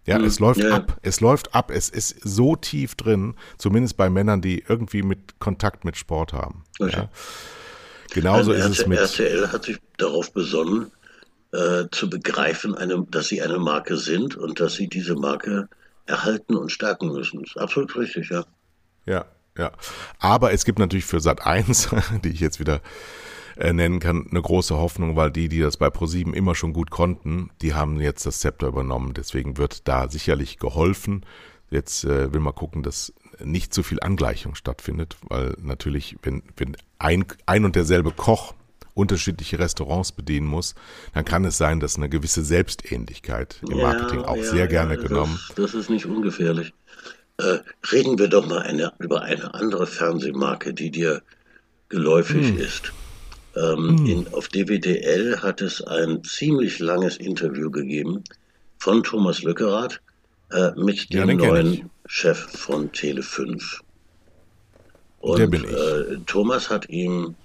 Ja, mhm. es läuft ja. ab. Es läuft ab. Es ist so tief drin, zumindest bei Männern, die irgendwie mit Kontakt mit Sport haben. Okay. Ja. Genauso ist es mit. RTL hat sich darauf besonnen, äh, zu begreifen, eine, dass sie eine Marke sind und dass sie diese Marke erhalten und stärken müssen. Das ist absolut richtig, ja. Ja, ja. Aber es gibt natürlich für Sat 1, die ich jetzt wieder äh, nennen kann, eine große Hoffnung, weil die, die das bei ProSieben immer schon gut konnten, die haben jetzt das Zepter übernommen. Deswegen wird da sicherlich geholfen. Jetzt äh, will man gucken, dass nicht zu viel Angleichung stattfindet, weil natürlich, wenn, wenn ein, ein und derselbe Koch unterschiedliche Restaurants bedienen muss, dann kann es sein, dass eine gewisse Selbstähnlichkeit im ja, Marketing auch ja, sehr gerne ja, genommen. Das, das ist nicht ungefährlich. Äh, reden wir doch mal eine, über eine andere Fernsehmarke, die dir geläufig hm. ist. Ähm, hm. in, auf DWDL hat es ein ziemlich langes Interview gegeben von Thomas Lückerath äh, mit dem neuen Chef von Tele5. Und Der bin ich. Äh, Thomas hat ihm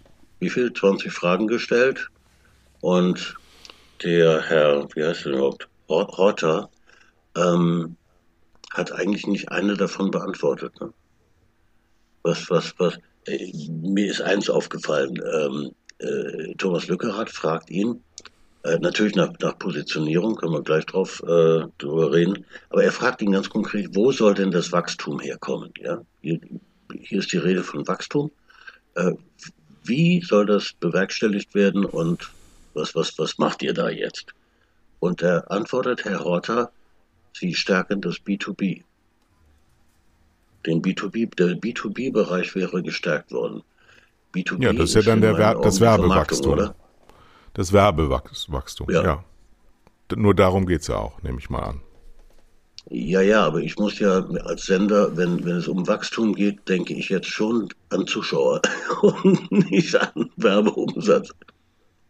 wie viel? 20 Fragen gestellt. Und der Herr, wie heißt er überhaupt? Rotter, ähm, hat eigentlich nicht eine davon beantwortet. Ne? Was, was, was, äh, mir ist eins aufgefallen. Ähm, äh, Thomas Lückerath fragt ihn, äh, natürlich nach, nach, Positionierung, können wir gleich drauf äh, drüber reden, aber er fragt ihn ganz konkret, wo soll denn das Wachstum herkommen? Ja? Hier, hier ist die Rede von Wachstum. Äh, wie soll das bewerkstelligt werden und was, was, was macht ihr da jetzt? Und er antwortet Herr Horter, Sie stärken das B2B. Den B2B, der B2B-Bereich wäre gestärkt worden. B2B ja, das ist ja dann der Ver das Werbewachstum. Oder? Das Werbewachstum, ja. ja. Nur darum geht es ja auch, nehme ich mal an. Ja, ja, aber ich muss ja als Sender, wenn, wenn es um Wachstum geht, denke ich jetzt schon an Zuschauer und nicht an Werbeumsatz.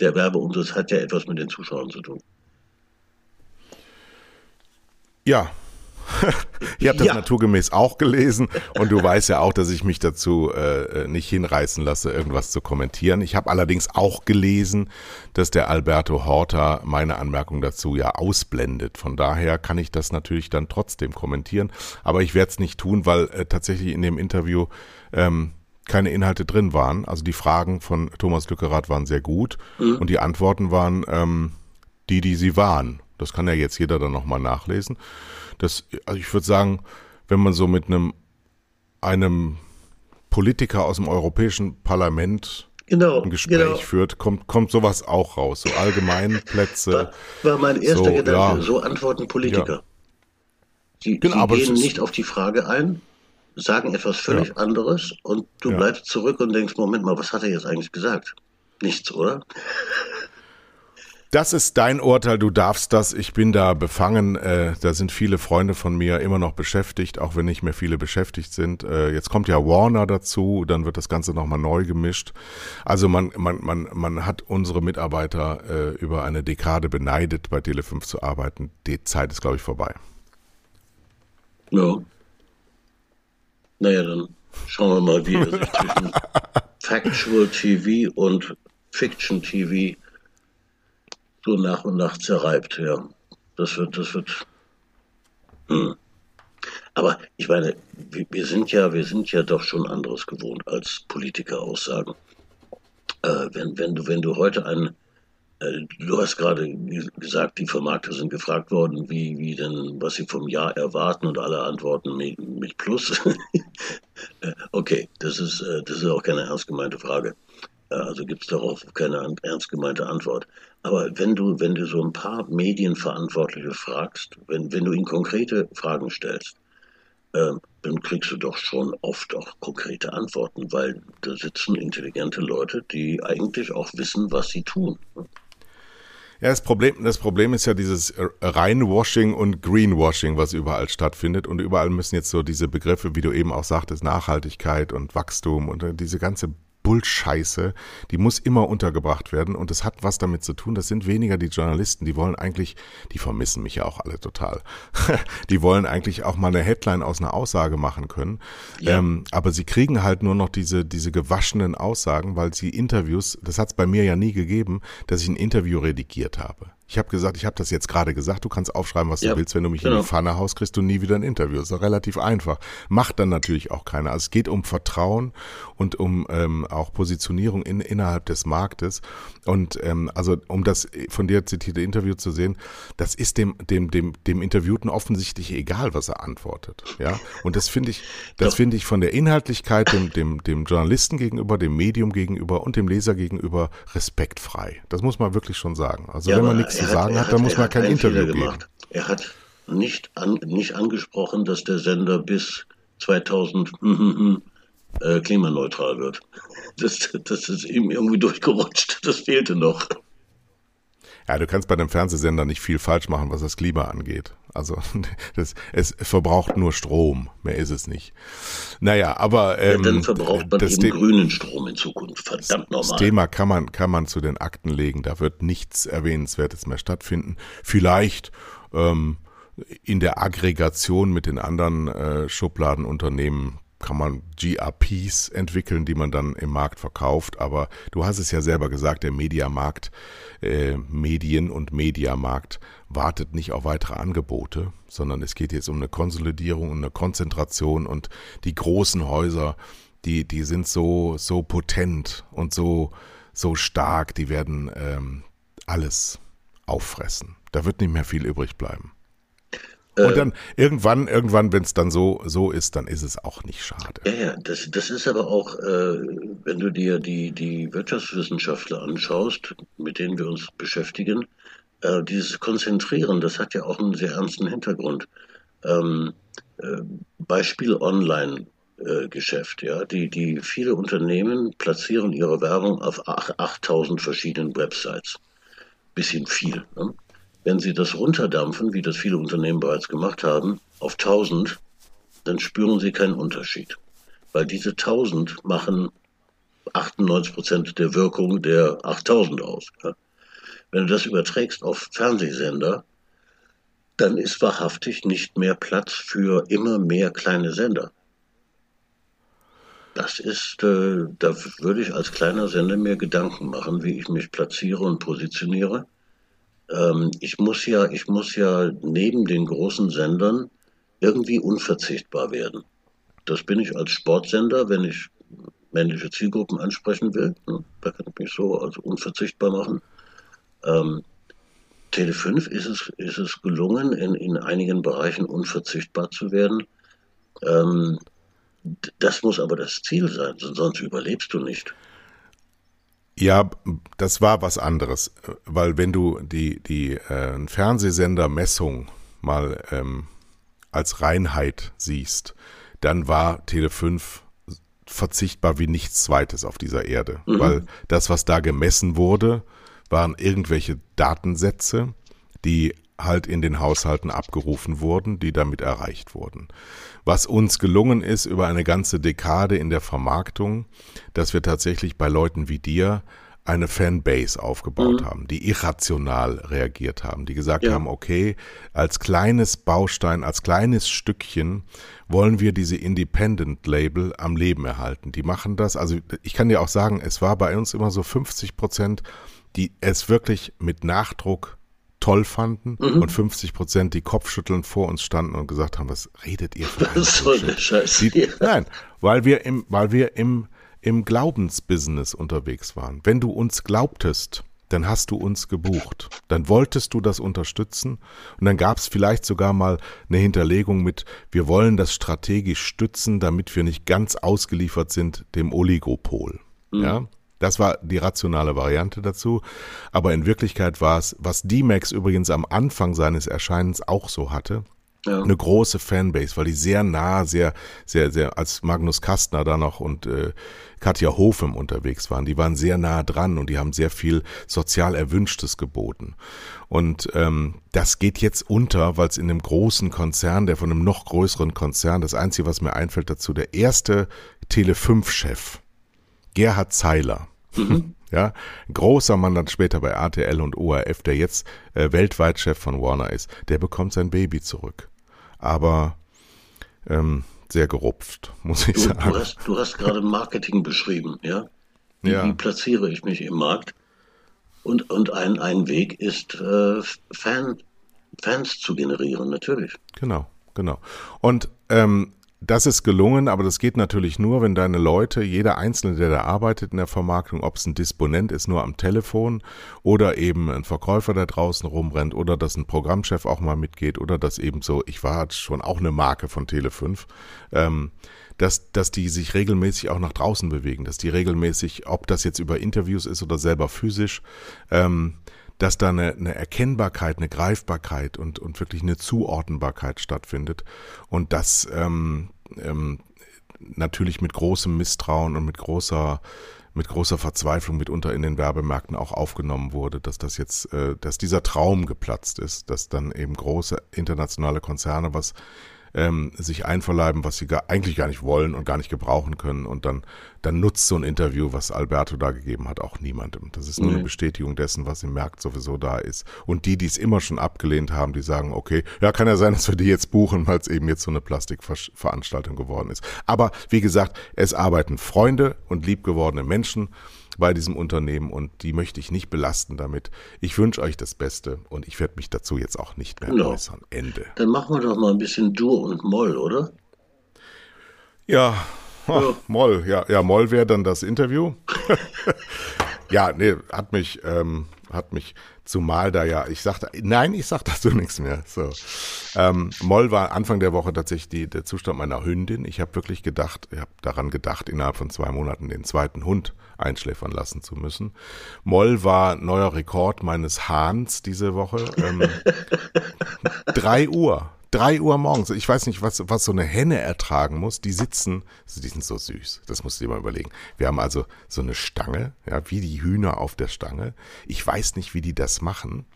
Der Werbeumsatz hat ja etwas mit den Zuschauern zu tun. Ja, ich habe das ja. naturgemäß auch gelesen und du weißt ja auch, dass ich mich dazu äh, nicht hinreißen lasse, irgendwas zu kommentieren. Ich habe allerdings auch gelesen, dass der Alberto Horta meine Anmerkung dazu ja ausblendet. Von daher kann ich das natürlich dann trotzdem kommentieren, aber ich werde es nicht tun, weil äh, tatsächlich in dem Interview ähm, keine Inhalte drin waren. Also die Fragen von Thomas Lückerath waren sehr gut mhm. und die Antworten waren ähm, die, die sie waren. Das kann ja jetzt jeder dann nochmal nachlesen. Das, also ich würde sagen, wenn man so mit einem, einem Politiker aus dem Europäischen Parlament genau, ein Gespräch genau. führt, kommt, kommt sowas auch raus. So Allgemeinplätze. War, war mein erster so, Gedanke, ja. so antworten Politiker. Ja. Sie, genau, sie gehen nicht auf die Frage ein, sagen etwas völlig ja. anderes und du bleibst zurück und denkst, Moment mal, was hat er jetzt eigentlich gesagt? Nichts, oder? Das ist dein Urteil, du darfst das. Ich bin da befangen. Äh, da sind viele Freunde von mir immer noch beschäftigt, auch wenn nicht mehr viele beschäftigt sind. Äh, jetzt kommt ja Warner dazu, dann wird das Ganze nochmal neu gemischt. Also man, man, man, man hat unsere Mitarbeiter äh, über eine Dekade beneidet, bei Tele5 zu arbeiten. Die Zeit ist, glaube ich, vorbei. Ja. Naja, dann schauen wir mal, wie er sich zwischen Factual TV und Fiction TV so nach und nach zerreibt, ja. Das wird, das wird. Hm. Aber ich meine, wir sind ja, wir sind ja doch schon anderes gewohnt als Politiker-Aussagen. Äh, wenn, wenn du, wenn du heute einen, äh, du hast gerade gesagt, die Vermarkter sind gefragt worden, wie, wie denn, was sie vom Jahr erwarten und alle antworten mit, mit Plus. Äh, okay, das ist, äh, das ist auch keine ernst gemeinte Frage. Äh, also gibt es darauf keine ernst gemeinte Antwort. Aber wenn du, wenn du so ein paar Medienverantwortliche fragst, wenn, wenn du ihnen konkrete Fragen stellst, äh, dann kriegst du doch schon oft auch konkrete Antworten, weil da sitzen intelligente Leute, die eigentlich auch wissen, was sie tun. Ja, das Problem, das Problem ist ja dieses Reinwashing und Greenwashing, was überall stattfindet. Und überall müssen jetzt so diese Begriffe, wie du eben auch sagtest, Nachhaltigkeit und Wachstum und äh, diese ganze Bullscheiße, die muss immer untergebracht werden und das hat was damit zu tun, das sind weniger die Journalisten, die wollen eigentlich, die vermissen mich ja auch alle total, die wollen eigentlich auch mal eine Headline aus einer Aussage machen können, ja. ähm, aber sie kriegen halt nur noch diese, diese gewaschenen Aussagen, weil sie Interviews, das hat es bei mir ja nie gegeben, dass ich ein Interview redigiert habe. Ich habe gesagt, ich habe das jetzt gerade gesagt, du kannst aufschreiben, was ja, du willst. Wenn du mich genau. in die Pfanne haust, kriegst du nie wieder ein Interview. Das ist relativ einfach. Macht dann natürlich auch keiner. Also es geht um Vertrauen und um ähm, auch Positionierung in, innerhalb des Marktes. Und ähm, also um das von dir zitierte Interview zu sehen, das ist dem, dem, dem, dem Interviewten offensichtlich egal, was er antwortet. Ja. Und das finde ich, das finde ich von der Inhaltlichkeit dem, dem, dem Journalisten gegenüber, dem Medium gegenüber und dem Leser gegenüber respektfrei. Das muss man wirklich schon sagen. Also ja, wenn man nichts zu sagen hat, hat, dann muss man kein Interview geben. Er hat nicht, an, nicht angesprochen, dass der Sender bis 2000 hm, hm, hm, äh, klimaneutral wird. Das, das ist ihm irgendwie durchgerutscht. Das fehlte noch. Ja, du kannst bei einem Fernsehsender nicht viel falsch machen, was das Klima angeht. Also das, es verbraucht nur Strom, mehr ist es nicht. Naja, aber ähm, ja, dann verbraucht man das eben grünen Strom in Zukunft. Verdammt nochmal. Das Thema kann man kann man zu den Akten legen. Da wird nichts Erwähnenswertes mehr stattfinden. Vielleicht ähm, in der Aggregation mit den anderen äh, Schubladenunternehmen kann man GRPs entwickeln, die man dann im Markt verkauft. Aber du hast es ja selber gesagt, der Mediamarkt, äh, Medien- und Mediamarkt wartet nicht auf weitere Angebote, sondern es geht jetzt um eine Konsolidierung und eine Konzentration und die großen Häuser, die, die sind so, so potent und so, so stark, die werden ähm, alles auffressen. Da wird nicht mehr viel übrig bleiben. Und dann irgendwann, irgendwann, wenn es dann so, so ist, dann ist es auch nicht schade. Ja, ja, das, das ist aber auch, äh, wenn du dir die, die Wirtschaftswissenschaftler anschaust, mit denen wir uns beschäftigen, äh, dieses Konzentrieren, das hat ja auch einen sehr ernsten Hintergrund. Ähm, äh, Beispiel Online-Geschäft, ja, die, die viele Unternehmen platzieren ihre Werbung auf 8000 verschiedenen Websites. Bisschen viel. Ne? Wenn Sie das runterdampfen, wie das viele Unternehmen bereits gemacht haben, auf 1000, dann spüren Sie keinen Unterschied. Weil diese 1000 machen 98 Prozent der Wirkung der 8000 aus. Wenn du das überträgst auf Fernsehsender, dann ist wahrhaftig nicht mehr Platz für immer mehr kleine Sender. Das ist, äh, da würde ich als kleiner Sender mir Gedanken machen, wie ich mich platziere und positioniere ähm, ich muss ja, ich muss ja neben den großen Sendern irgendwie unverzichtbar werden. Das bin ich als Sportsender, wenn ich männliche Zielgruppen ansprechen will. Ne? Da kann ich mich so also unverzichtbar machen. Ähm, Tele 5 ist es, ist es gelungen, in, in einigen Bereichen unverzichtbar zu werden. Ähm, das muss aber das Ziel sein, sonst überlebst du nicht. Ja, das war was anderes, weil wenn du die, die äh, Fernsehsendermessung mal ähm, als Reinheit siehst, dann war Tele 5 verzichtbar wie nichts zweites auf dieser Erde, mhm. weil das, was da gemessen wurde, waren irgendwelche Datensätze, die halt in den Haushalten abgerufen wurden, die damit erreicht wurden. Was uns gelungen ist über eine ganze Dekade in der Vermarktung, dass wir tatsächlich bei Leuten wie dir eine Fanbase aufgebaut mhm. haben, die irrational reagiert haben, die gesagt ja. haben, okay, als kleines Baustein, als kleines Stückchen wollen wir diese Independent Label am Leben erhalten. Die machen das, also ich kann dir auch sagen, es war bei uns immer so 50 Prozent, die es wirklich mit Nachdruck toll fanden mhm. und 50 Prozent, die kopfschüttelnd vor uns standen und gesagt haben, was redet ihr für ein so eine Scheiße. Die, nein, weil wir im, weil wir im, im Glaubensbusiness unterwegs waren. Wenn du uns glaubtest, dann hast du uns gebucht. Dann wolltest du das unterstützen und dann gab es vielleicht sogar mal eine Hinterlegung mit, wir wollen das strategisch stützen, damit wir nicht ganz ausgeliefert sind dem Oligopol. Mhm. Ja, das war die rationale Variante dazu. Aber in Wirklichkeit war es, was D-Max übrigens am Anfang seines Erscheinens auch so hatte, ja. eine große Fanbase, weil die sehr nah, sehr, sehr, sehr, als Magnus Kastner da noch und äh, Katja Hofem unterwegs waren, die waren sehr nah dran und die haben sehr viel sozial Erwünschtes geboten. Und ähm, das geht jetzt unter, weil es in einem großen Konzern, der von einem noch größeren Konzern, das Einzige, was mir einfällt dazu, der erste Tele5-Chef, Gerhard Zeiler, Mhm. Ja, großer Mann dann später bei RTL und ORF, der jetzt äh, weltweit Chef von Warner ist, der bekommt sein Baby zurück. Aber ähm, sehr gerupft, muss ich du, sagen. Du hast, du hast gerade Marketing beschrieben, ja? Wie, ja. wie platziere ich mich im Markt? Und, und ein, ein Weg ist, äh, Fan, Fans zu generieren, natürlich. Genau, genau. Und ähm, das ist gelungen, aber das geht natürlich nur, wenn deine Leute, jeder Einzelne, der da arbeitet in der Vermarktung, ob es ein Disponent ist, nur am Telefon oder eben ein Verkäufer, der draußen rumrennt oder dass ein Programmchef auch mal mitgeht oder dass eben so, ich war schon auch eine Marke von Tele5, ähm, dass, dass die sich regelmäßig auch nach draußen bewegen, dass die regelmäßig, ob das jetzt über Interviews ist oder selber physisch, ähm, dass da eine, eine Erkennbarkeit, eine Greifbarkeit und, und wirklich eine Zuordnbarkeit stattfindet. Und das ähm, ähm, natürlich mit großem Misstrauen und mit großer mit großer Verzweiflung mitunter in den Werbemärkten auch aufgenommen wurde, dass das jetzt, äh, dass dieser Traum geplatzt ist, dass dann eben große internationale Konzerne was ähm, sich einverleiben, was sie gar, eigentlich gar nicht wollen und gar nicht gebrauchen können. Und dann, dann nutzt so ein Interview, was Alberto da gegeben hat, auch niemandem. Das ist nur mhm. eine Bestätigung dessen, was im Markt sowieso da ist. Und die, die es immer schon abgelehnt haben, die sagen, okay, ja, kann ja sein, dass wir die jetzt buchen, weil es eben jetzt so eine Plastikveranstaltung geworden ist. Aber wie gesagt, es arbeiten Freunde und liebgewordene Menschen bei diesem Unternehmen und die möchte ich nicht belasten damit. Ich wünsche euch das Beste und ich werde mich dazu jetzt auch nicht mehr genau. äußern. Ende. Dann machen wir doch mal ein bisschen Dur und Moll, oder? Ja, Ach, ja. Moll, ja, ja, Moll wäre dann das Interview. Ja, nee, hat mich, ähm, hat mich zumal da ja, ich sagte, nein, ich sag dazu nichts mehr. So. Ähm, Moll war Anfang der Woche tatsächlich die, der Zustand meiner Hündin. Ich habe wirklich gedacht, ich habe daran gedacht, innerhalb von zwei Monaten den zweiten Hund einschläfern lassen zu müssen. Moll war neuer Rekord meines Hahns diese Woche. Ähm, drei Uhr. Drei Uhr morgens. Ich weiß nicht, was, was so eine Henne ertragen muss. Die sitzen, also die sind so süß. Das musst du dir mal überlegen. Wir haben also so eine Stange, ja, wie die Hühner auf der Stange. Ich weiß nicht, wie die das machen.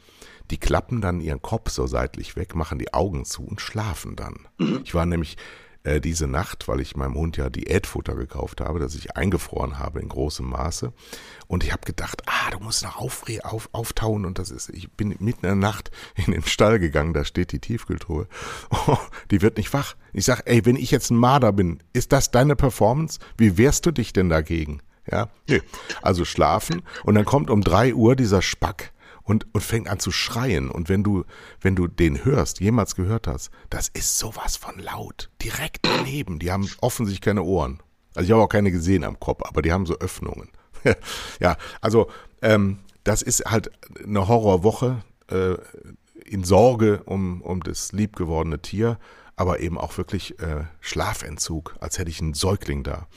Die klappen dann ihren Kopf so seitlich weg, machen die Augen zu und schlafen dann. Ich war nämlich äh, diese Nacht, weil ich meinem Hund ja Diätfutter gekauft habe, das ich eingefroren habe in großem Maße. Und ich habe gedacht, ah, du musst noch auf, auf, auftauen. Und das ist, ich bin mitten in der Nacht in den Stall gegangen, da steht die Tiefkühltruhe. Oh, die wird nicht wach. Ich sag, ey, wenn ich jetzt ein Marder bin, ist das deine Performance? Wie wehrst du dich denn dagegen? Ja, nee. Also schlafen und dann kommt um drei Uhr dieser Spack und, und fängt an zu schreien. Und wenn du, wenn du den hörst, jemals gehört hast, das ist sowas von laut. Direkt daneben. Die haben offensichtlich keine Ohren. Also ich habe auch keine gesehen am Kopf, aber die haben so Öffnungen. ja, also ähm, das ist halt eine Horrorwoche äh, in Sorge um, um das liebgewordene Tier, aber eben auch wirklich äh, Schlafentzug, als hätte ich einen Säugling da.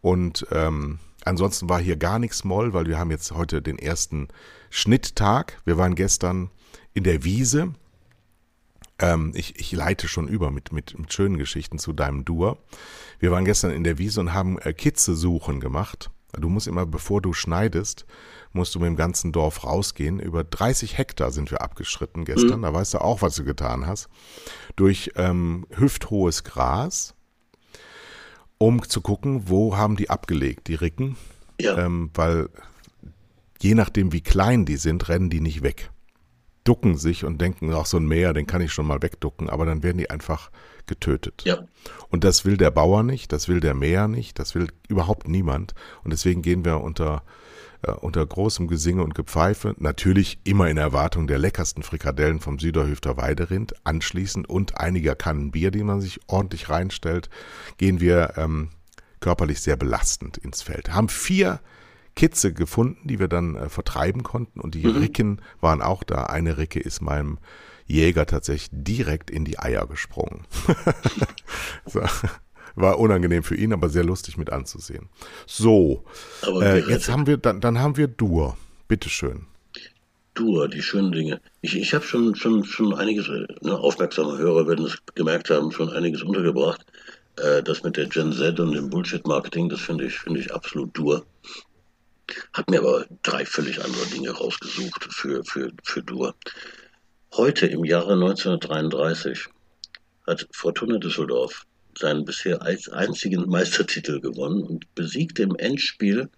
Und ähm, ansonsten war hier gar nichts Moll, weil wir haben jetzt heute den ersten Schnitttag. Wir waren gestern in der Wiese. Ähm, ich, ich leite schon über mit, mit, mit schönen Geschichten zu deinem Dur. Wir waren gestern in der Wiese und haben äh, Kitze-Suchen gemacht. Du musst immer, bevor du schneidest, musst du mit dem ganzen Dorf rausgehen. Über 30 Hektar sind wir abgeschritten gestern. Mhm. Da weißt du auch, was du getan hast. Durch ähm, hüfthohes Gras, um zu gucken, wo haben die abgelegt, die Ricken. Ja. Ähm, weil je nachdem, wie klein die sind, rennen die nicht weg. Ducken sich und denken, ach, so ein Meer, den kann ich schon mal wegducken, aber dann werden die einfach getötet. Ja. Und das will der Bauer nicht, das will der Meer nicht, das will überhaupt niemand. Und deswegen gehen wir unter, äh, unter großem Gesinge und Gepfeife, natürlich immer in Erwartung der leckersten Frikadellen vom Süderhüfter Weiderind, anschließend und einiger Kannen Bier, die man sich ordentlich reinstellt, gehen wir ähm, körperlich sehr belastend ins Feld. Haben vier Kitze gefunden, die wir dann äh, vertreiben konnten. Und die mhm. Ricken waren auch da. Eine Ricke ist meinem Jäger tatsächlich direkt in die Eier gesprungen. so. War unangenehm für ihn, aber sehr lustig mit anzusehen. So, äh, jetzt haben wir, dann, dann haben wir Dur. Bitteschön. Dur, die schönen Dinge. Ich, ich habe schon, schon, schon einiges, ne, aufmerksame Hörer werden es gemerkt haben, schon einiges untergebracht. Äh, das mit der Gen Z und dem Bullshit-Marketing, das finde ich, finde ich absolut dur. Hat mir aber drei völlig andere Dinge rausgesucht für, für, für Dur. Heute im Jahre 1933 hat Fortuna Düsseldorf seinen bisher einzigen Meistertitel gewonnen und besiegte im Endspiel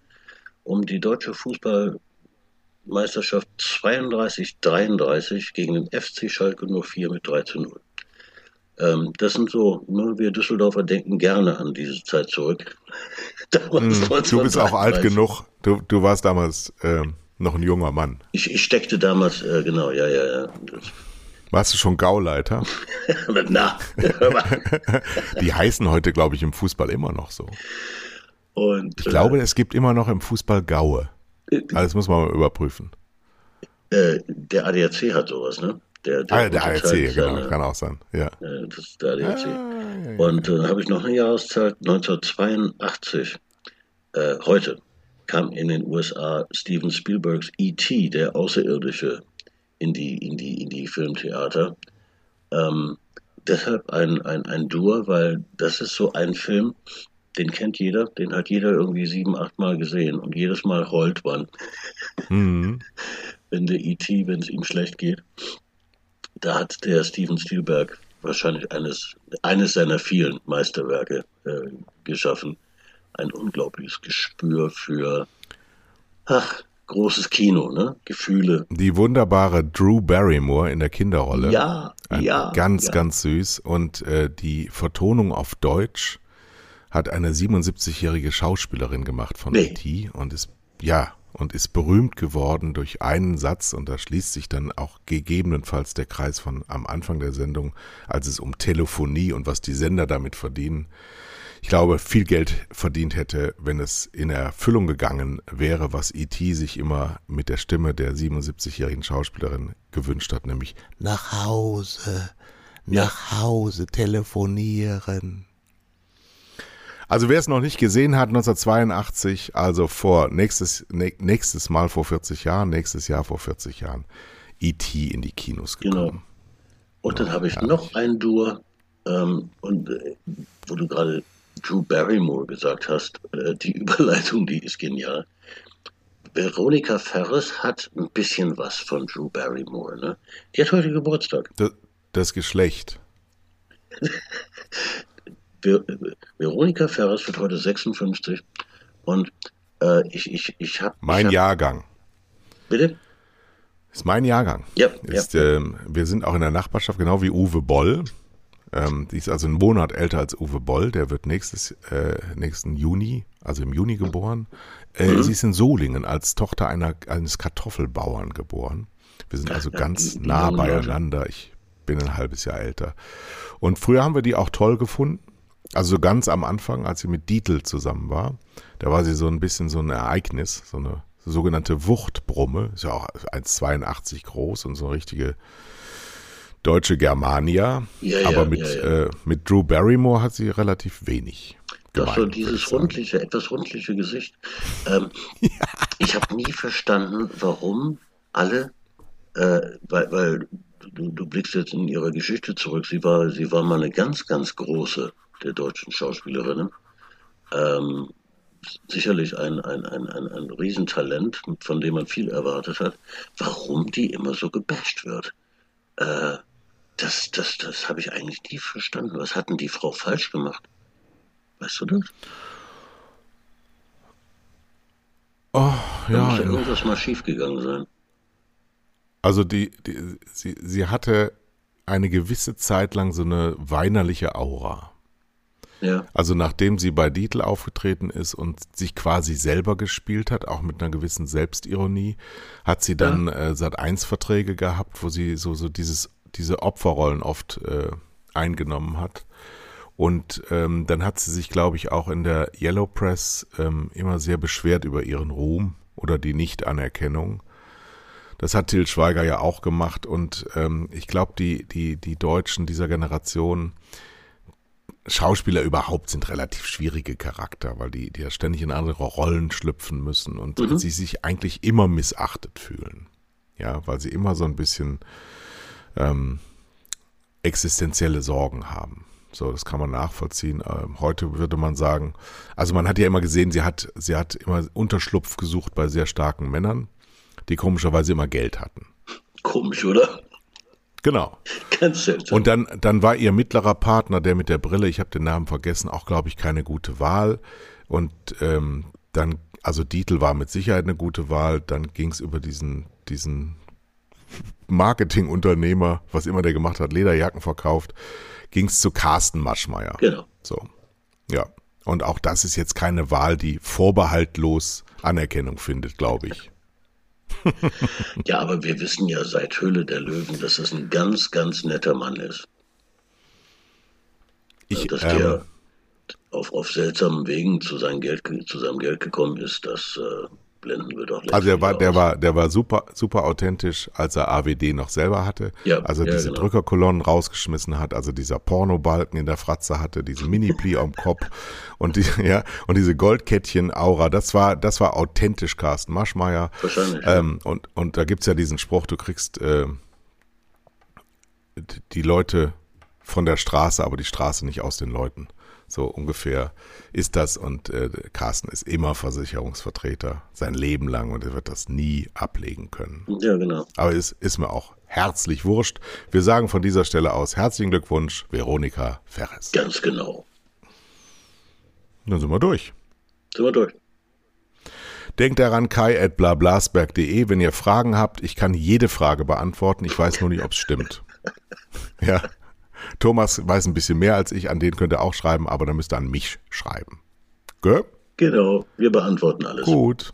um die deutsche Fußballmeisterschaft 32-33 gegen den FC Schalke 04 mit 3 zu 0. Ähm, das sind so, ne, wir Düsseldorfer denken gerne an diese Zeit zurück. Hm, du bist auch alt genug. Du, du warst damals äh, noch ein junger Mann. Ich, ich steckte damals, äh, genau, ja, ja, ja. Das, warst du schon Gauleiter? Na. Die heißen heute, glaube ich, im Fußball immer noch so. Und, ich glaube, äh, es gibt immer noch im Fußball Gaue. Äh, also das muss man mal überprüfen. Äh, der ADAC hat sowas, ne? Der, der, ah, der ADAC, genau, kann auch sein. Ja. das ist der ADAC. Ah, ja. Und dann äh, habe ich noch eine Jahreszeit, 1982, äh, heute kam in den USA Steven Spielbergs E.T., der Außerirdische, in die, in die, in die Filmtheater. Ähm, deshalb ein, ein, ein Dur, weil das ist so ein Film, den kennt jeder, den hat jeder irgendwie sieben, acht Mal gesehen und jedes Mal heult man. Mhm. wenn der E.T., wenn es ihm schlecht geht. Da hat der Steven Spielberg wahrscheinlich eines, eines seiner vielen Meisterwerke äh, geschaffen. Ein unglaubliches Gespür für ach, großes Kino, ne? Gefühle. Die wunderbare Drew Barrymore in der Kinderrolle. Ja, ja. Ganz, ja. ganz süß. Und äh, die Vertonung auf Deutsch hat eine 77-jährige Schauspielerin gemacht von nee. E.T. und ist, ja, und ist berühmt geworden durch einen Satz und da schließt sich dann auch gegebenenfalls der Kreis von am Anfang der Sendung, als es um Telefonie und was die Sender damit verdienen ich glaube, viel Geld verdient hätte, wenn es in Erfüllung gegangen wäre, was E.T. sich immer mit der Stimme der 77-jährigen Schauspielerin gewünscht hat, nämlich nach Hause, nach Hause telefonieren. Also wer es noch nicht gesehen hat, 1982, also vor nächstes, nächstes Mal vor 40 Jahren, nächstes Jahr vor 40 Jahren, E.T. in die Kinos gekommen. Genau. Und dann habe ich noch ein Dur, ähm, und äh, wo du gerade Drew Barrymore gesagt hast, äh, die Überleitung, die ist genial. Veronika Ferris hat ein bisschen was von Drew Barrymore, ne? Die hat heute Geburtstag. Das, das Geschlecht. Veronika Ferris wird heute 56 und äh, ich, ich, ich habe. Mein ich hab, Jahrgang. Bitte? Ist mein Jahrgang. Ja. Ist, ja. Äh, wir sind auch in der Nachbarschaft, genau wie Uwe Boll. Ähm, die ist also einen Monat älter als Uwe Boll. Der wird nächstes, äh, nächsten Juni, also im Juni geboren. Äh, mhm. Sie ist in Solingen als Tochter einer, eines Kartoffelbauern geboren. Wir sind also ganz nah beieinander. Ich bin ein halbes Jahr älter. Und früher haben wir die auch toll gefunden. Also ganz am Anfang, als sie mit Dietl zusammen war, da war sie so ein bisschen so ein Ereignis, so eine sogenannte Wuchtbrumme, ist ja auch 1,82 groß und so eine richtige deutsche Germania. Ja, ja, aber mit, ja, Äh, mit Drew Barrymore hat sie relativ wenig. Doch so dieses rundliche, etwas rundliche Gesicht. Ähm, ich habe nie verstanden, warum alle, äh, weil, weil du, du, blickst jetzt in ihre Geschichte zurück. Sie war, sie war mal eine ganz, ganz große der deutschen Schauspielerinnen. Ähm, sicherlich ein, ein, ein, ein, ein Riesentalent, von dem man viel erwartet hat. Warum die immer so gebasht wird? Äh, das, das, das habe ich eigentlich nie verstanden. Was hat denn die Frau falsch gemacht? Weißt du das? Oh, ja. Da muss ja irgendwas mal schiefgegangen sein. Also die, die, sie, sie hatte eine gewisse Zeit lang so eine weinerliche Aura. Ja. Also nachdem sie bei Dietl aufgetreten ist und sich quasi selber gespielt hat, auch mit einer gewissen Selbstironie, hat sie dann ja. äh, seit eins Verträge gehabt, wo sie so so dieses diese Opferrollen oft äh, eingenommen hat. Und ähm, dann hat sie sich, glaube ich, auch in der Yellow Press ähm, immer sehr beschwert über ihren Ruhm oder die Nichtanerkennung. Das hat Till Schweiger ja auch gemacht und ähm, ich glaube, die, die, die Deutschen dieser Generation, Schauspieler überhaupt sind relativ schwierige Charakter, weil die, die ja ständig in andere Rollen schlüpfen müssen und mhm. sie sich eigentlich immer missachtet fühlen. Ja, weil sie immer so ein bisschen ähm, existenzielle Sorgen haben. So, das kann man nachvollziehen. Ähm, heute würde man sagen, also man hat ja immer gesehen, sie hat, sie hat immer Unterschlupf gesucht bei sehr starken Männern, die komischerweise immer Geld hatten. Komisch, oder? Genau. Ganz seltsam. Und dann, dann war ihr mittlerer Partner, der mit der Brille, ich habe den Namen vergessen, auch, glaube ich, keine gute Wahl. Und ähm, dann, also Dietl war mit Sicherheit eine gute Wahl. Dann ging es über diesen, diesen Marketingunternehmer, was immer der gemacht hat, Lederjacken verkauft, ging es zu Carsten Maschmeyer. Genau. So. Ja. Und auch das ist jetzt keine Wahl, die vorbehaltlos Anerkennung findet, glaube ich. ja, aber wir wissen ja seit Höhle der Löwen, dass es ein ganz, ganz netter Mann ist. Ich, dass ähm, der auf, auf seltsamen Wegen zu, Geld, zu seinem Geld gekommen ist, das äh, blenden wir doch Also der war, der war, der war super, super authentisch, als er AWD noch selber hatte. Ja, also ja, diese genau. Drückerkolonnen rausgeschmissen hat, also dieser Pornobalken in der Fratze hatte, diese Mini-Pli am Kopf und die, ja, und diese Goldkettchen-Aura, das war, das war authentisch Carsten Maschmeyer. Wahrscheinlich. Ähm, und, und da gibt's ja diesen Spruch, du kriegst äh, die Leute von der Straße, aber die Straße nicht aus den Leuten. So ungefähr ist das. Und äh, Carsten ist immer Versicherungsvertreter sein Leben lang und er wird das nie ablegen können. Ja, genau. Aber es ist mir auch herzlich wurscht. Wir sagen von dieser Stelle aus herzlichen Glückwunsch, Veronika Ferres. Ganz genau. Dann sind wir durch. Sind wir durch. Denkt daran, kai at blablasberg.de, wenn ihr Fragen habt. Ich kann jede Frage beantworten. Ich weiß nur nicht, ob es stimmt. ja. Thomas weiß ein bisschen mehr als ich, an den könnt ihr auch schreiben, aber dann müsst ihr an mich schreiben. Gell? Genau, wir beantworten alles. Gut.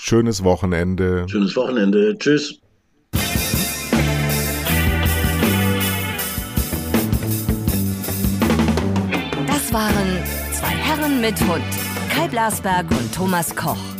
Schönes Wochenende. Schönes Wochenende. Tschüss. Das waren zwei Herren mit Hund. Kai Blasberg und Thomas Koch.